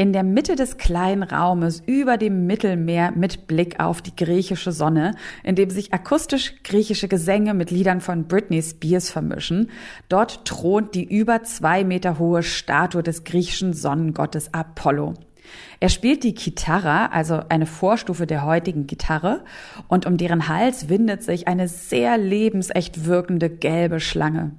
In der Mitte des kleinen Raumes über dem Mittelmeer mit Blick auf die griechische Sonne, in dem sich akustisch griechische Gesänge mit Liedern von Britney Spears vermischen, dort thront die über zwei Meter hohe Statue des griechischen Sonnengottes Apollo. Er spielt die Gitarre, also eine Vorstufe der heutigen Gitarre, und um deren Hals windet sich eine sehr lebensecht wirkende gelbe Schlange.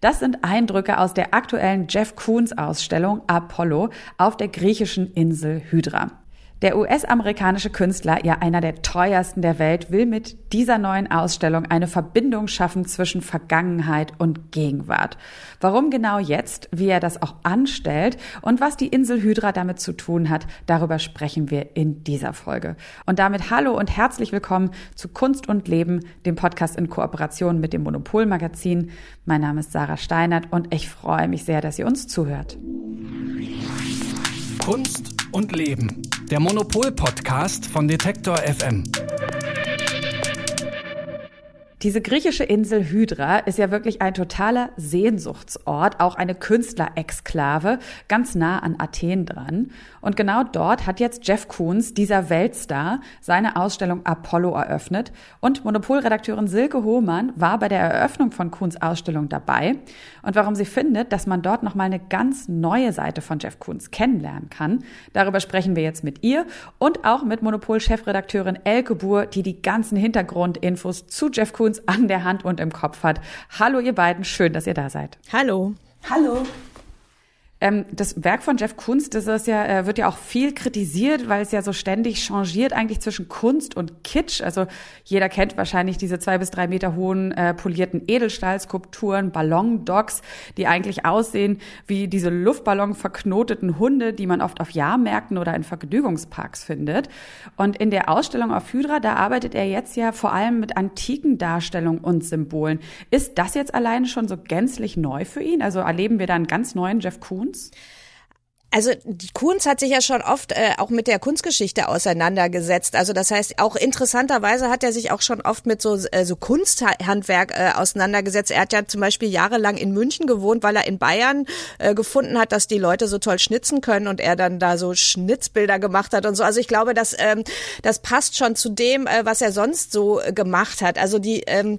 Das sind Eindrücke aus der aktuellen Jeff Koons Ausstellung Apollo auf der griechischen Insel Hydra. Der US-amerikanische Künstler, ja einer der teuersten der Welt, will mit dieser neuen Ausstellung eine Verbindung schaffen zwischen Vergangenheit und Gegenwart. Warum genau jetzt, wie er das auch anstellt und was die Insel Hydra damit zu tun hat, darüber sprechen wir in dieser Folge. Und damit hallo und herzlich willkommen zu Kunst und Leben, dem Podcast in Kooperation mit dem Monopol Magazin. Mein Name ist Sarah Steinert und ich freue mich sehr, dass ihr uns zuhört. Kunst und Leben. Der Monopol-Podcast von Detektor FM. Diese griechische Insel Hydra ist ja wirklich ein totaler Sehnsuchtsort, auch eine Künstlerexklave, ganz nah an Athen dran. Und genau dort hat jetzt Jeff Koons, dieser Weltstar, seine Ausstellung Apollo eröffnet. Und Monopolredakteurin Silke Hohmann war bei der Eröffnung von Koons Ausstellung dabei. Und warum sie findet, dass man dort nochmal eine ganz neue Seite von Jeff Koons kennenlernen kann, darüber sprechen wir jetzt mit ihr und auch mit Monopol-Chefredakteurin Elke Buhr, die die ganzen Hintergrundinfos zu Jeff Koons an der Hand und im Kopf hat. Hallo ihr beiden, schön, dass ihr da seid. Hallo. Hallo. Ähm, das Werk von Jeff Kunst, das ist ja, äh, wird ja auch viel kritisiert, weil es ja so ständig changiert eigentlich zwischen Kunst und Kitsch. Also jeder kennt wahrscheinlich diese zwei bis drei Meter hohen äh, polierten Edelstahlskulpturen, Ballondocks, die eigentlich aussehen wie diese Luftballon verknoteten Hunde, die man oft auf Jahrmärkten oder in Vergnügungsparks findet. Und in der Ausstellung auf Hydra, da arbeitet er jetzt ja vor allem mit antiken Darstellungen und Symbolen. Ist das jetzt alleine schon so gänzlich neu für ihn? Also erleben wir da einen ganz neuen Jeff Koons? Kunz? Also die Kunz hat sich ja schon oft äh, auch mit der Kunstgeschichte auseinandergesetzt. Also das heißt, auch interessanterweise hat er sich auch schon oft mit so, äh, so Kunsthandwerk äh, auseinandergesetzt. Er hat ja zum Beispiel jahrelang in München gewohnt, weil er in Bayern äh, gefunden hat, dass die Leute so toll schnitzen können und er dann da so Schnitzbilder gemacht hat und so. Also ich glaube, dass ähm, das passt schon zu dem, äh, was er sonst so äh, gemacht hat. Also die, ähm,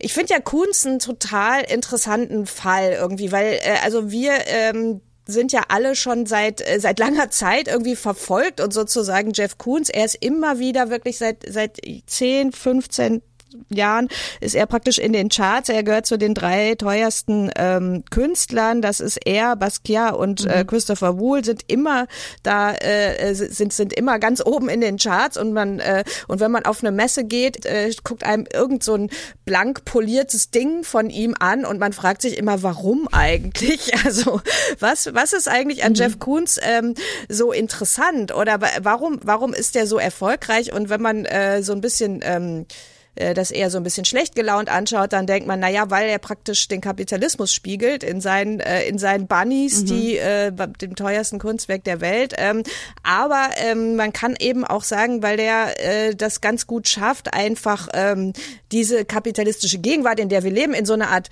ich finde ja Kunst einen total interessanten Fall irgendwie, weil äh, also wir ähm, sind ja alle schon seit äh, seit langer Zeit irgendwie verfolgt und sozusagen Jeff Koons, er ist immer wieder wirklich seit seit 10, 15 Jahren ist er praktisch in den Charts. Er gehört zu den drei teuersten ähm, Künstlern. Das ist er, Basquiat und äh, mhm. Christopher Wool sind immer da, äh, sind sind immer ganz oben in den Charts. Und man äh, und wenn man auf eine Messe geht, äh, guckt einem irgend so ein blank poliertes Ding von ihm an und man fragt sich immer, warum eigentlich? Also was was ist eigentlich an mhm. Jeff Koons ähm, so interessant oder warum warum ist der so erfolgreich? Und wenn man äh, so ein bisschen ähm, äh, das eher so ein bisschen schlecht gelaunt anschaut, dann denkt man, na ja, weil er praktisch den Kapitalismus spiegelt in seinen äh, in seinen Bunnies, mhm. die äh, dem teuersten Kunstwerk der Welt. Ähm, aber ähm, man kann eben auch sagen, weil der äh, das ganz gut schafft, einfach ähm, diese kapitalistische Gegenwart, in der wir leben, in so eine Art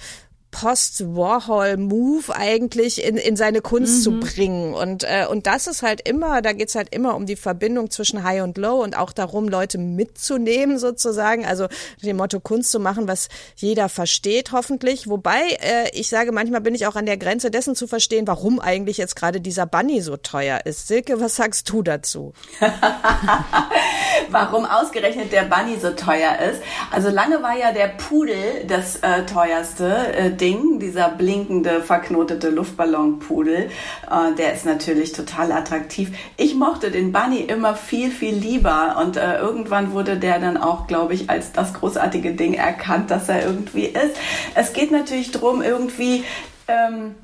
Post-Warhol-Move eigentlich in, in seine Kunst mhm. zu bringen. Und, äh, und das ist halt immer, da geht's halt immer um die Verbindung zwischen High und Low und auch darum, Leute mitzunehmen sozusagen. Also dem Motto Kunst zu machen, was jeder versteht, hoffentlich. Wobei, äh, ich sage, manchmal bin ich auch an der Grenze dessen zu verstehen, warum eigentlich jetzt gerade dieser Bunny so teuer ist. Silke, was sagst du dazu? warum ausgerechnet der Bunny so teuer ist? Also lange war ja der Pudel das äh, teuerste. Äh, Ding, dieser blinkende, verknotete Luftballonpudel, äh, der ist natürlich total attraktiv. Ich mochte den Bunny immer viel, viel lieber und äh, irgendwann wurde der dann auch, glaube ich, als das großartige Ding erkannt, dass er irgendwie ist. Es geht natürlich darum, irgendwie ähm,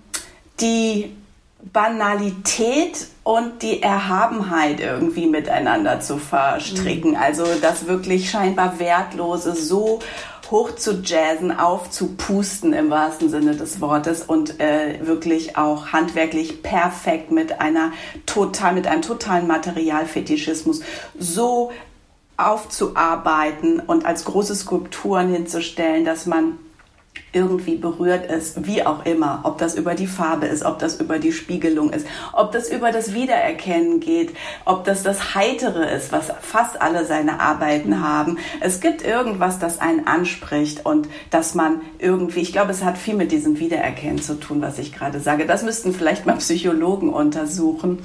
die Banalität und die Erhabenheit irgendwie miteinander zu verstricken. Mhm. Also das wirklich scheinbar Wertlose so hoch zu jazzen, aufzupusten im wahrsten Sinne des Wortes und äh, wirklich auch handwerklich perfekt mit einer total, mit einem totalen Materialfetischismus so aufzuarbeiten und als große Skulpturen hinzustellen, dass man irgendwie berührt ist, wie auch immer, ob das über die Farbe ist, ob das über die Spiegelung ist, ob das über das Wiedererkennen geht, ob das das Heitere ist, was fast alle seine Arbeiten haben. Es gibt irgendwas, das einen anspricht und dass man irgendwie, ich glaube, es hat viel mit diesem Wiedererkennen zu tun, was ich gerade sage. Das müssten vielleicht mal Psychologen untersuchen.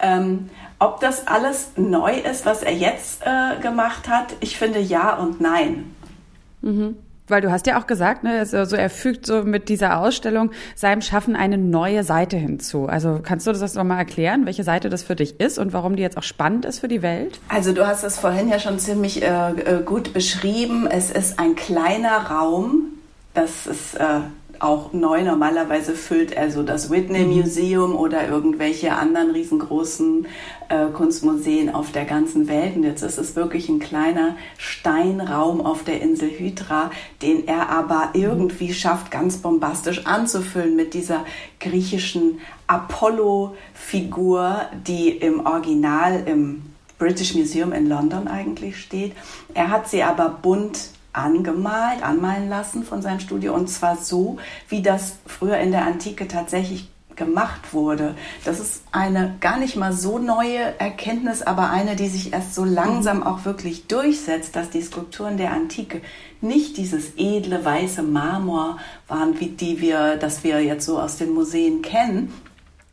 Ähm, ob das alles neu ist, was er jetzt äh, gemacht hat, ich finde ja und nein. Mhm. Weil du hast ja auch gesagt, ne, also er fügt so mit dieser Ausstellung seinem Schaffen eine neue Seite hinzu. Also kannst du das nochmal erklären, welche Seite das für dich ist und warum die jetzt auch spannend ist für die Welt? Also du hast es vorhin ja schon ziemlich äh, äh gut beschrieben. Es ist ein kleiner Raum. Das ist äh, auch neu. Normalerweise füllt er so das Whitney mhm. Museum oder irgendwelche anderen riesengroßen äh, Kunstmuseen auf der ganzen Welt. Und jetzt ist es wirklich ein kleiner Steinraum auf der Insel Hydra, den er aber irgendwie schafft, ganz bombastisch anzufüllen mit dieser griechischen Apollo-Figur, die im Original im British Museum in London eigentlich steht. Er hat sie aber bunt angemalt, anmalen lassen von seinem Studio und zwar so, wie das früher in der Antike tatsächlich gemacht wurde. Das ist eine gar nicht mal so neue Erkenntnis, aber eine, die sich erst so langsam auch wirklich durchsetzt, dass die Skulpturen der Antike nicht dieses edle weiße Marmor waren, wie die wir, das wir jetzt so aus den Museen kennen,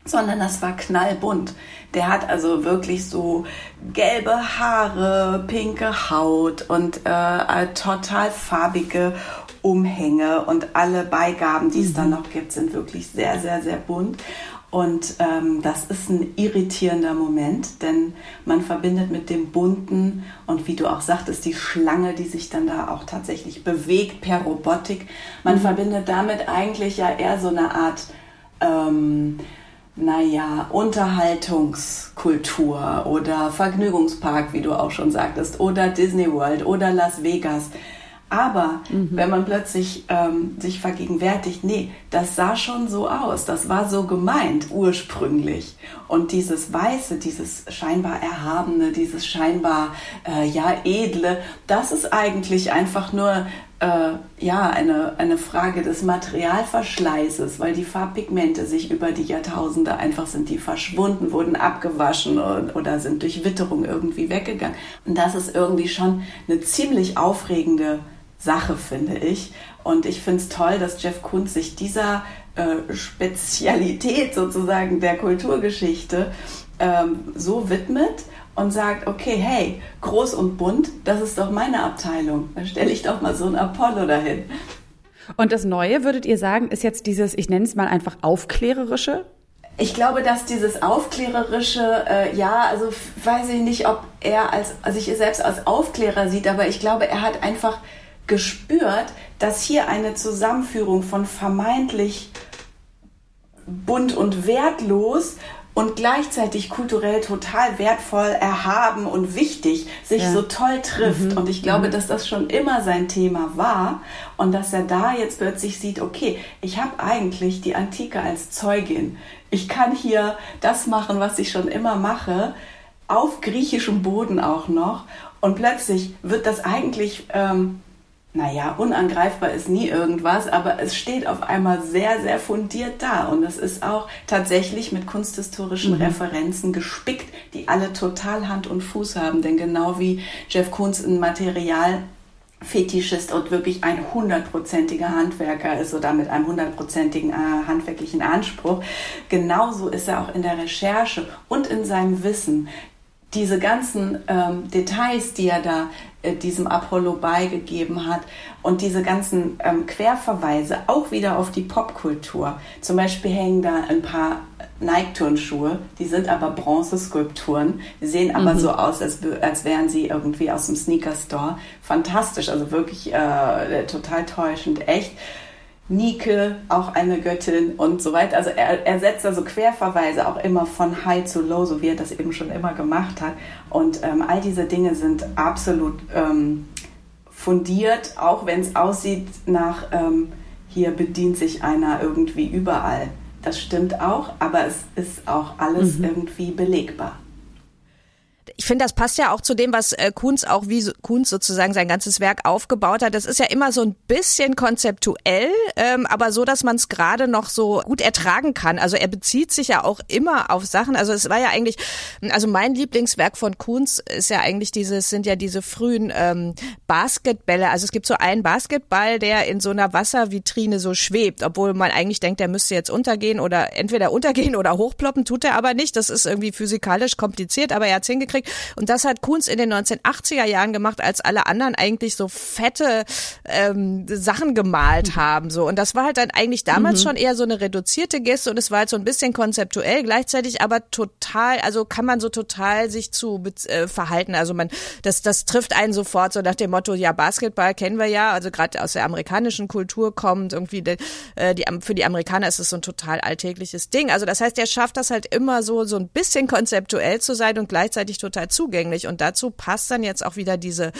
sondern das war knallbunt. Der hat also wirklich so gelbe Haare, pinke Haut und äh, total farbige Umhänge und alle Beigaben, die es dann mhm. noch gibt, sind wirklich sehr, sehr, sehr bunt. Und ähm, das ist ein irritierender Moment, denn man verbindet mit dem Bunten und wie du auch sagtest, die Schlange, die sich dann da auch tatsächlich bewegt per Robotik, man mhm. verbindet damit eigentlich ja eher so eine Art ähm, naja, Unterhaltungskultur oder Vergnügungspark, wie du auch schon sagtest, oder Disney World oder Las Vegas. Aber mhm. wenn man plötzlich ähm, sich vergegenwärtigt, nee, das sah schon so aus, das war so gemeint ursprünglich. Und dieses Weiße, dieses scheinbar Erhabene, dieses scheinbar äh, ja edle, das ist eigentlich einfach nur äh, ja eine, eine Frage des Materialverschleißes, weil die Farbpigmente sich über die Jahrtausende einfach sind die verschwunden, wurden abgewaschen oder, oder sind durch Witterung irgendwie weggegangen. Und das ist irgendwie schon eine ziemlich aufregende Sache, finde ich. Und ich finde es toll, dass Jeff Koons sich dieser äh, Spezialität sozusagen der Kulturgeschichte ähm, so widmet und sagt, okay, hey, groß und bunt, das ist doch meine Abteilung. Dann stelle ich doch mal so ein Apollo dahin. Und das Neue, würdet ihr sagen, ist jetzt dieses, ich nenne es mal einfach aufklärerische? Ich glaube, dass dieses aufklärerische, äh, ja, also weiß ich nicht, ob er als, also sich selbst als Aufklärer sieht, aber ich glaube, er hat einfach gespürt, dass hier eine Zusammenführung von vermeintlich bunt und wertlos und gleichzeitig kulturell total wertvoll, erhaben und wichtig sich ja. so toll trifft. Mhm. Und ich glaube, mhm. dass das schon immer sein Thema war und dass er da jetzt plötzlich sieht, okay, ich habe eigentlich die Antike als Zeugin. Ich kann hier das machen, was ich schon immer mache, auf griechischem Boden auch noch. Und plötzlich wird das eigentlich ähm, naja, unangreifbar ist nie irgendwas, aber es steht auf einmal sehr, sehr fundiert da. Und es ist auch tatsächlich mit kunsthistorischen mhm. Referenzen gespickt, die alle total Hand und Fuß haben. Denn genau wie Jeff Koons ein Material Fetischist und wirklich ein hundertprozentiger Handwerker ist oder mit einem hundertprozentigen äh, handwerklichen Anspruch. Genauso ist er auch in der Recherche und in seinem Wissen diese ganzen ähm, Details, die er da diesem Apollo beigegeben hat und diese ganzen ähm, Querverweise auch wieder auf die Popkultur. Zum Beispiel hängen da ein paar Nike-Turnschuhe, die sind aber Bronzeskulpturen, die sehen aber mhm. so aus, als, als wären sie irgendwie aus dem Sneaker-Store. Fantastisch, also wirklich äh, total täuschend, echt. Nike, auch eine Göttin und so weiter. Also er, er setzt also Querverweise auch immer von High zu Low, so wie er das eben schon immer gemacht hat. Und ähm, all diese Dinge sind absolut ähm, fundiert, auch wenn es aussieht nach, ähm, hier bedient sich einer irgendwie überall. Das stimmt auch, aber es ist auch alles mhm. irgendwie belegbar ich finde, das passt ja auch zu dem, was äh, Kunz auch wie Kunz sozusagen sein ganzes Werk aufgebaut hat. Das ist ja immer so ein bisschen konzeptuell, ähm, aber so, dass man es gerade noch so gut ertragen kann. Also er bezieht sich ja auch immer auf Sachen. Also es war ja eigentlich, also mein Lieblingswerk von Kunz ist ja eigentlich dieses, sind ja diese frühen ähm, Basketbälle. Also es gibt so einen Basketball, der in so einer Wasservitrine so schwebt, obwohl man eigentlich denkt, der müsste jetzt untergehen oder entweder untergehen oder hochploppen, tut er aber nicht. Das ist irgendwie physikalisch kompliziert, aber er hat es hingekriegt. Und das hat Kunz in den 1980er Jahren gemacht, als alle anderen eigentlich so fette ähm, Sachen gemalt haben. So. Und das war halt dann eigentlich damals mhm. schon eher so eine reduzierte Geste und es war halt so ein bisschen konzeptuell, gleichzeitig aber total, also kann man so total sich zu äh, verhalten. Also man, das, das trifft einen sofort so nach dem Motto, ja, Basketball kennen wir ja, also gerade aus der amerikanischen Kultur kommt, irgendwie die, äh, die, für die Amerikaner ist es so ein total alltägliches Ding. Also das heißt, er schafft das halt immer so, so ein bisschen konzeptuell zu sein und gleichzeitig total zugänglich. Und dazu passt dann jetzt auch wieder diese,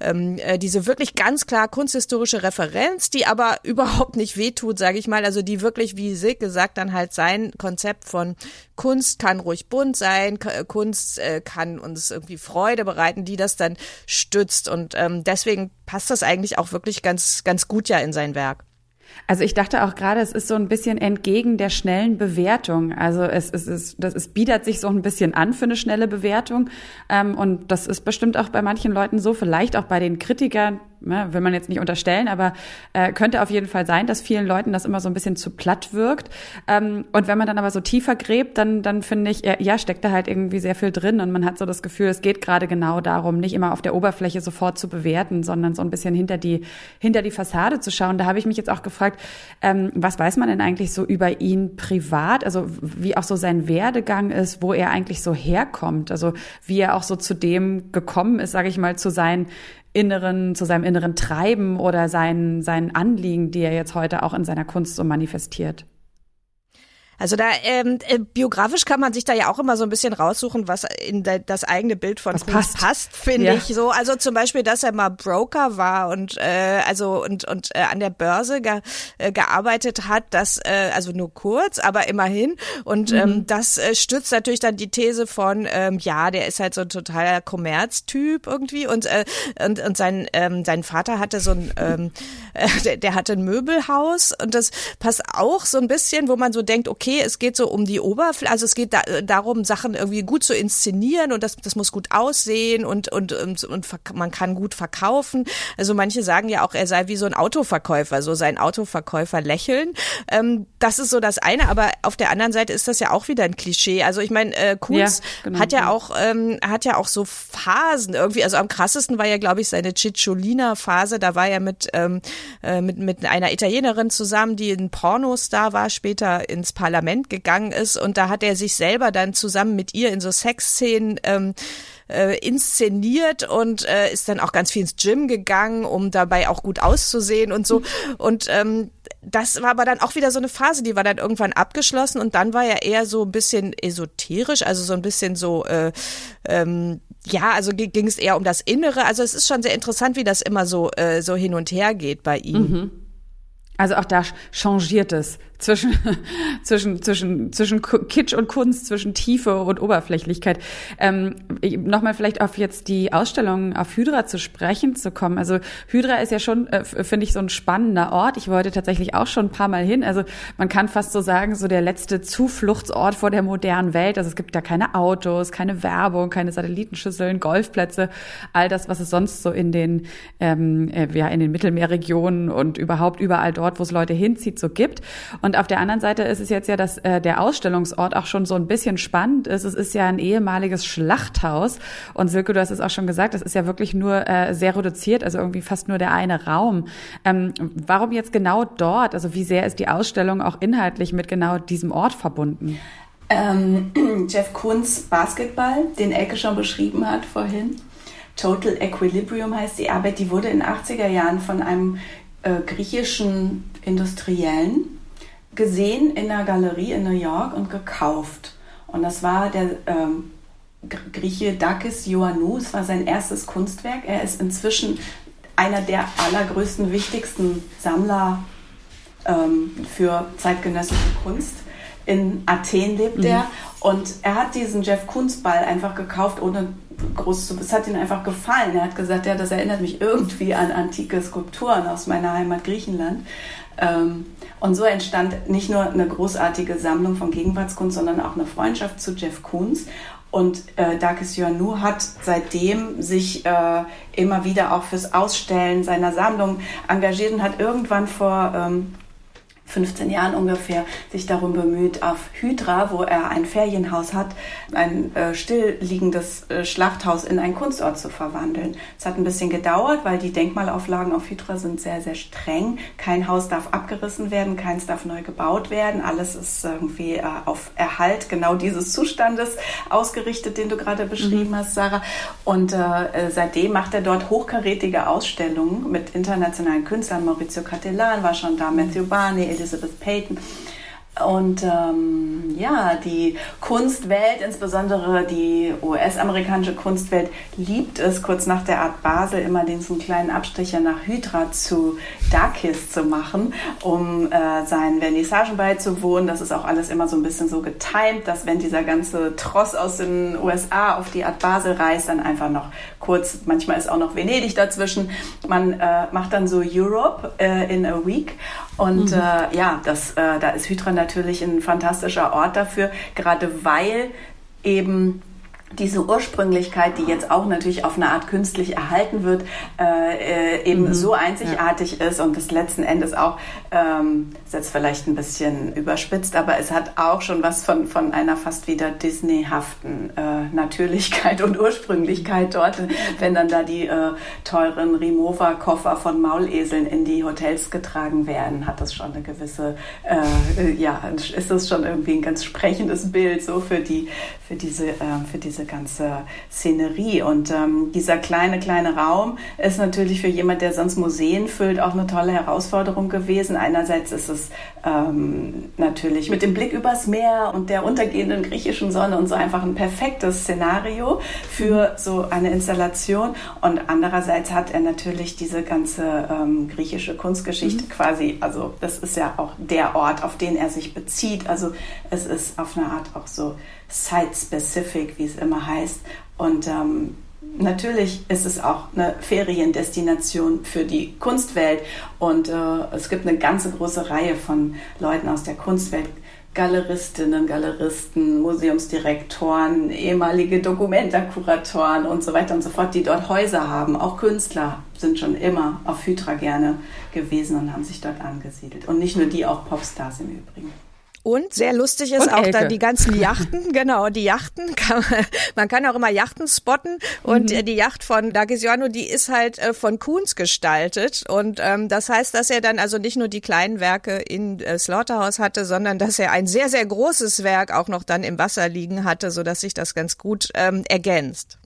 ähm, äh, diese wirklich ganz klar kunsthistorische Referenz, die aber überhaupt nicht wehtut, sage ich mal. Also die wirklich, wie Sig gesagt, dann halt sein Konzept von Kunst kann ruhig bunt sein, Kunst äh, kann uns irgendwie Freude bereiten, die das dann stützt. Und ähm, deswegen passt das eigentlich auch wirklich ganz, ganz gut ja in sein Werk. Also ich dachte auch gerade, es ist so ein bisschen entgegen der schnellen Bewertung. Also es, es, es, es bietet sich so ein bisschen an für eine schnelle Bewertung. Ähm, und das ist bestimmt auch bei manchen Leuten so, vielleicht auch bei den Kritikern, will man jetzt nicht unterstellen, aber äh, könnte auf jeden Fall sein, dass vielen Leuten das immer so ein bisschen zu platt wirkt. Ähm, und wenn man dann aber so tiefer gräbt, dann, dann finde ich, ja, steckt da halt irgendwie sehr viel drin und man hat so das Gefühl, es geht gerade genau darum, nicht immer auf der Oberfläche sofort zu bewerten, sondern so ein bisschen hinter die, hinter die Fassade zu schauen. Da habe ich mich jetzt auch gefragt, ähm, was weiß man denn eigentlich so über ihn privat? Also wie auch so sein Werdegang ist, wo er eigentlich so herkommt, also wie er auch so zu dem gekommen ist, sage ich mal, zu seinen inneren, zu seinem inneren Treiben oder seinen, seinen Anliegen, die er jetzt heute auch in seiner Kunst so manifestiert. Also da ähm, äh, biografisch kann man sich da ja auch immer so ein bisschen raussuchen, was in das eigene Bild von passt, passt finde ja. ich so. Also zum Beispiel, dass er mal Broker war und äh, also und und äh, an der Börse ge, äh, gearbeitet hat, das äh, also nur kurz, aber immerhin. Und ähm, mhm. ähm, das äh, stützt natürlich dann die These von ähm, ja, der ist halt so ein totaler Kommerztyp irgendwie und äh, und und sein ähm, sein Vater hatte so ein ähm, äh, der, der hatte ein Möbelhaus und das passt auch so ein bisschen, wo man so denkt, okay okay, es geht so um die Oberfläche, also es geht da, darum, Sachen irgendwie gut zu inszenieren und das, das muss gut aussehen und, und, und, und man kann gut verkaufen. Also manche sagen ja auch, er sei wie so ein Autoverkäufer, so sein Autoverkäufer lächeln. Ähm, das ist so das eine, aber auf der anderen Seite ist das ja auch wieder ein Klischee. Also ich meine, äh, Kunz ja, genau. hat ja auch, ähm, hat ja auch so Phasen irgendwie. Also am krassesten war ja, glaube ich, seine Cicciolina-Phase. Da war er mit, ähm, äh, mit, mit einer Italienerin zusammen, die ein Pornostar war, später ins Parlament Parlament gegangen ist und da hat er sich selber dann zusammen mit ihr in so Sexszenen ähm, äh, inszeniert und äh, ist dann auch ganz viel ins Gym gegangen, um dabei auch gut auszusehen und so. Und ähm, das war aber dann auch wieder so eine Phase, die war dann irgendwann abgeschlossen und dann war er eher so ein bisschen esoterisch, also so ein bisschen so, äh, ähm, ja, also ging es eher um das Innere. Also es ist schon sehr interessant, wie das immer so, äh, so hin und her geht bei ihm. Mhm. Also auch da changiert es zwischen, zwischen, zwischen, zwischen Kitsch und Kunst, zwischen Tiefe und Oberflächlichkeit. Ähm, Nochmal vielleicht auf jetzt die Ausstellung auf Hydra zu sprechen zu kommen. Also Hydra ist ja schon, äh, finde ich, so ein spannender Ort. Ich wollte tatsächlich auch schon ein paar Mal hin. Also man kann fast so sagen, so der letzte Zufluchtsort vor der modernen Welt. Also es gibt da keine Autos, keine Werbung, keine Satellitenschüsseln, Golfplätze, all das, was es sonst so in den, ähm, äh, ja, in den Mittelmeerregionen und überhaupt überall dort, wo es Leute hinzieht, so gibt. Und auf der anderen Seite ist es jetzt ja, dass äh, der Ausstellungsort auch schon so ein bisschen spannend ist. Es ist ja ein ehemaliges Schlachthaus. Und Silke, du hast es auch schon gesagt, das ist ja wirklich nur äh, sehr reduziert, also irgendwie fast nur der eine Raum. Ähm, warum jetzt genau dort? Also wie sehr ist die Ausstellung auch inhaltlich mit genau diesem Ort verbunden? Ähm, Jeff Koons Basketball, den Elke schon beschrieben hat vorhin. Total Equilibrium heißt die Arbeit, die wurde in den 80er Jahren von einem äh, griechischen Industriellen gesehen in einer Galerie in New York und gekauft. Und das war der ähm, Grieche Dakis Ioannou. Es war sein erstes Kunstwerk. Er ist inzwischen einer der allergrößten, wichtigsten Sammler ähm, für zeitgenössische Kunst. In Athen lebt mhm. er und er hat diesen Jeff Koons Ball einfach gekauft, ohne groß zu. Es hat ihm einfach gefallen. Er hat gesagt, ja, das erinnert mich irgendwie an antike Skulpturen aus meiner Heimat Griechenland. Ähm, und so entstand nicht nur eine großartige Sammlung von Gegenwartskunst, sondern auch eine Freundschaft zu Jeff Koons. Und äh, Dakis Ioannou hat seitdem sich äh, immer wieder auch fürs Ausstellen seiner Sammlung engagiert und hat irgendwann vor ähm, 15 Jahren ungefähr sich darum bemüht, auf Hydra, wo er ein Ferienhaus hat, ein äh, stillliegendes äh, Schlachthaus in einen Kunstort zu verwandeln. Es hat ein bisschen gedauert, weil die Denkmalauflagen auf Hydra sind sehr, sehr streng. Kein Haus darf abgerissen werden, keins darf neu gebaut werden. Alles ist irgendwie äh, auf Erhalt genau dieses Zustandes ausgerichtet, den du gerade beschrieben mhm. hast, Sarah. Und äh, seitdem macht er dort hochkarätige Ausstellungen mit internationalen Künstlern. Maurizio Cattelan war schon da, Matthew Barney, Elizabeth Payton. Und ähm, ja, die Kunstwelt, insbesondere die US-amerikanische Kunstwelt, liebt es, kurz nach der Art Basel immer diesen kleinen Abstecher nach Hydra zu Dakis zu machen, um äh, seinen Vernissagen beizuwohnen. Das ist auch alles immer so ein bisschen so getimt, dass wenn dieser ganze Tross aus den USA auf die Art Basel reist, dann einfach noch kurz, manchmal ist auch noch Venedig dazwischen. Man äh, macht dann so Europe äh, in a Week und mhm. äh, ja, das, äh, da ist Hydra natürlich ein fantastischer Ort dafür, gerade weil eben diese Ursprünglichkeit, die jetzt auch natürlich auf eine Art künstlich erhalten wird, äh, äh, eben mhm. so einzigartig ja. ist und das letzten Endes auch, ähm, ist jetzt vielleicht ein bisschen überspitzt, aber es hat auch schon was von, von einer fast wieder Disney-haften äh, Natürlichkeit und Ursprünglichkeit dort, wenn dann da die äh, teuren Remover-Koffer von Mauleseln in die Hotels getragen werden, hat das schon eine gewisse, äh, ja, ist das schon irgendwie ein ganz sprechendes Bild so für die, für diese, äh, für diese diese ganze Szenerie. Und ähm, dieser kleine, kleine Raum ist natürlich für jemand, der sonst Museen füllt, auch eine tolle Herausforderung gewesen. Einerseits ist es ähm, natürlich mit dem Blick übers Meer und der untergehenden griechischen Sonne und so einfach ein perfektes Szenario für so eine Installation. Und andererseits hat er natürlich diese ganze ähm, griechische Kunstgeschichte mhm. quasi, also das ist ja auch der Ort, auf den er sich bezieht. Also es ist auf eine Art auch so site-specific, wie es immer heißt. Und ähm, natürlich ist es auch eine Feriendestination für die Kunstwelt. Und äh, es gibt eine ganze große Reihe von Leuten aus der Kunstwelt. Galeristinnen, Galeristen, Museumsdirektoren, ehemalige Dokumentakuratoren und so weiter und so fort, die dort Häuser haben. Auch Künstler sind schon immer auf Hydra gerne gewesen und haben sich dort angesiedelt. Und nicht nur die, auch Popstars im Übrigen. Und sehr lustig ist und auch Elke. dann die ganzen Yachten, genau, die Yachten, kann man, man kann auch immer Yachten spotten und mhm. die Yacht von Dagesiano, die ist halt äh, von Kuhns gestaltet und ähm, das heißt, dass er dann also nicht nur die kleinen Werke in äh, Slaughterhouse hatte, sondern dass er ein sehr, sehr großes Werk auch noch dann im Wasser liegen hatte, so dass sich das ganz gut ähm, ergänzt.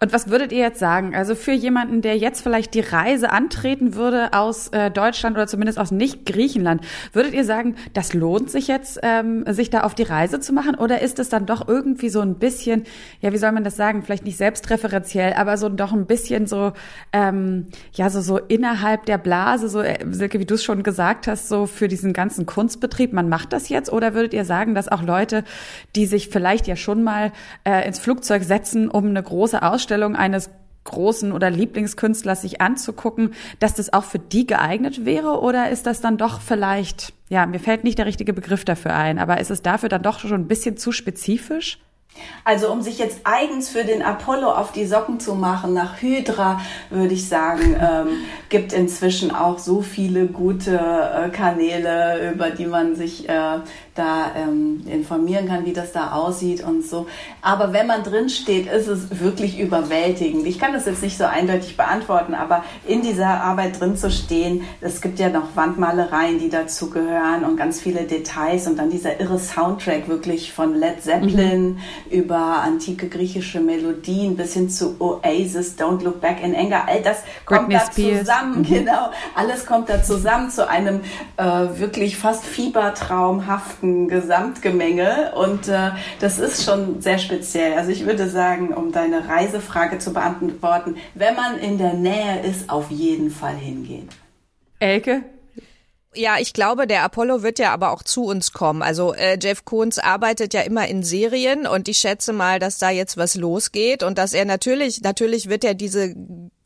Und was würdet ihr jetzt sagen? Also für jemanden, der jetzt vielleicht die Reise antreten würde aus äh, Deutschland oder zumindest aus nicht-Griechenland, würdet ihr sagen, das lohnt sich jetzt, ähm, sich da auf die Reise zu machen? Oder ist es dann doch irgendwie so ein bisschen, ja, wie soll man das sagen? Vielleicht nicht selbstreferenziell, aber so doch ein bisschen so, ähm, ja, so, so innerhalb der Blase, so, äh, Silke, wie du es schon gesagt hast, so für diesen ganzen Kunstbetrieb, man macht das jetzt? Oder würdet ihr sagen, dass auch Leute, die sich vielleicht ja schon mal äh, ins Flugzeug setzen, um eine große Ausstellung eines großen oder Lieblingskünstlers sich anzugucken, dass das auch für die geeignet wäre? Oder ist das dann doch vielleicht, ja, mir fällt nicht der richtige Begriff dafür ein, aber ist es dafür dann doch schon ein bisschen zu spezifisch? Also um sich jetzt eigens für den Apollo auf die Socken zu machen nach Hydra, würde ich sagen, ähm, gibt inzwischen auch so viele gute äh, Kanäle, über die man sich äh, da ähm, informieren kann, wie das da aussieht und so. Aber wenn man drin steht, ist es wirklich überwältigend. Ich kann das jetzt nicht so eindeutig beantworten, aber in dieser Arbeit drin zu stehen, es gibt ja noch Wandmalereien, die dazu gehören und ganz viele Details und dann dieser irre Soundtrack wirklich von Led Zeppelin mhm. über antike griechische Melodien bis hin zu Oasis, Don't Look Back in Anger. All das kommt Britney da Spears. zusammen, mhm. genau. Alles kommt da zusammen zu einem äh, wirklich fast fiebertraumhaften bunten Gesamtgemenge und äh, das ist schon sehr speziell. Also ich würde sagen, um deine Reisefrage zu beantworten, wenn man in der Nähe ist, auf jeden Fall hingehen. Elke, Ja, ich glaube, der Apollo wird ja aber auch zu uns kommen. Also äh, Jeff Koons arbeitet ja immer in Serien und ich schätze mal, dass da jetzt was losgeht und dass er natürlich, natürlich wird er diese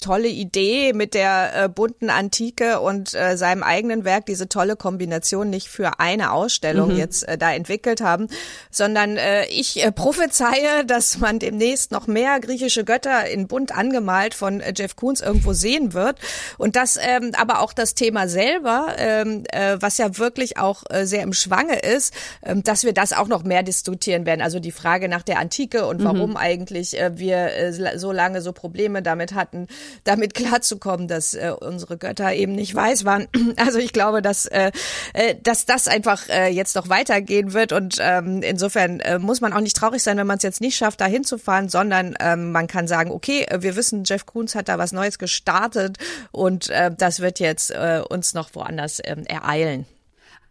tolle Idee mit der äh, bunten Antike und äh, seinem eigenen Werk, diese tolle Kombination nicht für eine Ausstellung mhm. jetzt äh, da entwickelt haben, sondern äh, ich äh, prophezeie, dass man demnächst noch mehr griechische Götter in bunt angemalt von äh, Jeff Koons irgendwo sehen wird und das ähm, aber auch das Thema selber, ähm, äh, was ja wirklich auch äh, sehr im Schwange ist, äh, dass wir das auch noch mehr diskutieren werden. Also die Frage nach der Antike und mhm. warum mhm. eigentlich äh, wir äh, so lange so Probleme damit hatten, damit klarzukommen, dass äh, unsere Götter eben nicht weiß waren. Also ich glaube, dass, äh, äh, dass das einfach äh, jetzt noch weitergehen wird und ähm, insofern äh, muss man auch nicht traurig sein, wenn man es jetzt nicht schafft, da hinzufahren, sondern ähm, man kann sagen, okay, wir wissen, Jeff Koons hat da was Neues gestartet und äh, das wird jetzt äh, uns noch woanders äh, ereilen.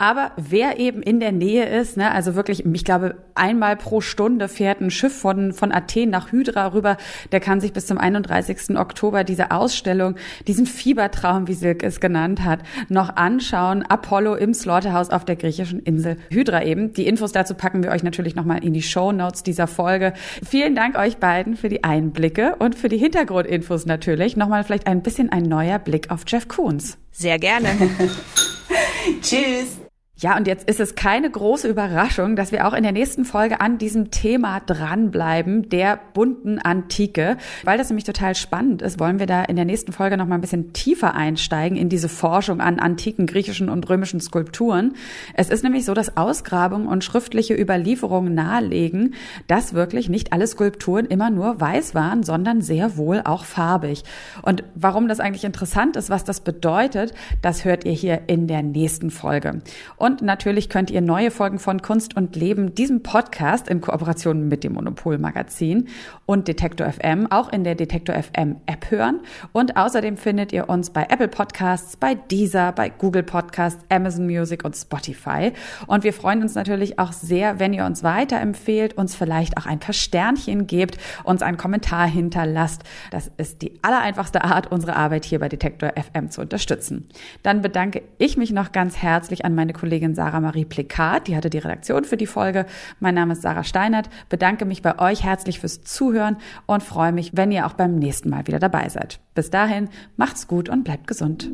Aber wer eben in der Nähe ist, ne, also wirklich, ich glaube, einmal pro Stunde fährt ein Schiff von, von Athen nach Hydra rüber, der kann sich bis zum 31. Oktober diese Ausstellung, diesen Fiebertraum, wie Silke es genannt hat, noch anschauen. Apollo im Slaughterhouse auf der griechischen Insel Hydra eben. Die Infos dazu packen wir euch natürlich nochmal in die Show Notes dieser Folge. Vielen Dank euch beiden für die Einblicke und für die Hintergrundinfos natürlich. Nochmal vielleicht ein bisschen ein neuer Blick auf Jeff Koons. Sehr gerne. Tschüss. Ja, und jetzt ist es keine große Überraschung, dass wir auch in der nächsten Folge an diesem Thema dranbleiben, der bunten Antike. Weil das nämlich total spannend ist, wollen wir da in der nächsten Folge noch mal ein bisschen tiefer einsteigen in diese Forschung an antiken griechischen und römischen Skulpturen. Es ist nämlich so, dass Ausgrabungen und schriftliche Überlieferungen nahelegen, dass wirklich nicht alle Skulpturen immer nur weiß waren, sondern sehr wohl auch farbig. Und warum das eigentlich interessant ist, was das bedeutet, das hört ihr hier in der nächsten Folge. Und und natürlich könnt ihr neue Folgen von Kunst und Leben, diesem Podcast in Kooperation mit dem Monopol Magazin und Detektor FM auch in der Detektor FM App hören. Und außerdem findet ihr uns bei Apple Podcasts, bei Deezer, bei Google Podcasts, Amazon Music und Spotify. Und wir freuen uns natürlich auch sehr, wenn ihr uns weiterempfehlt, uns vielleicht auch ein paar Sternchen gebt, uns einen Kommentar hinterlasst. Das ist die allereinfachste Art, unsere Arbeit hier bei Detektor FM zu unterstützen. Dann bedanke ich mich noch ganz herzlich an meine Kollegin Kollegin Sarah Marie Plikat, die hatte die Redaktion für die Folge. Mein Name ist Sarah Steinert, bedanke mich bei euch herzlich fürs Zuhören und freue mich, wenn ihr auch beim nächsten Mal wieder dabei seid. Bis dahin, macht's gut und bleibt gesund.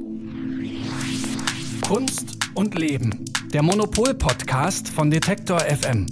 Kunst und Leben. Der Monopol-Podcast von Detektor FM.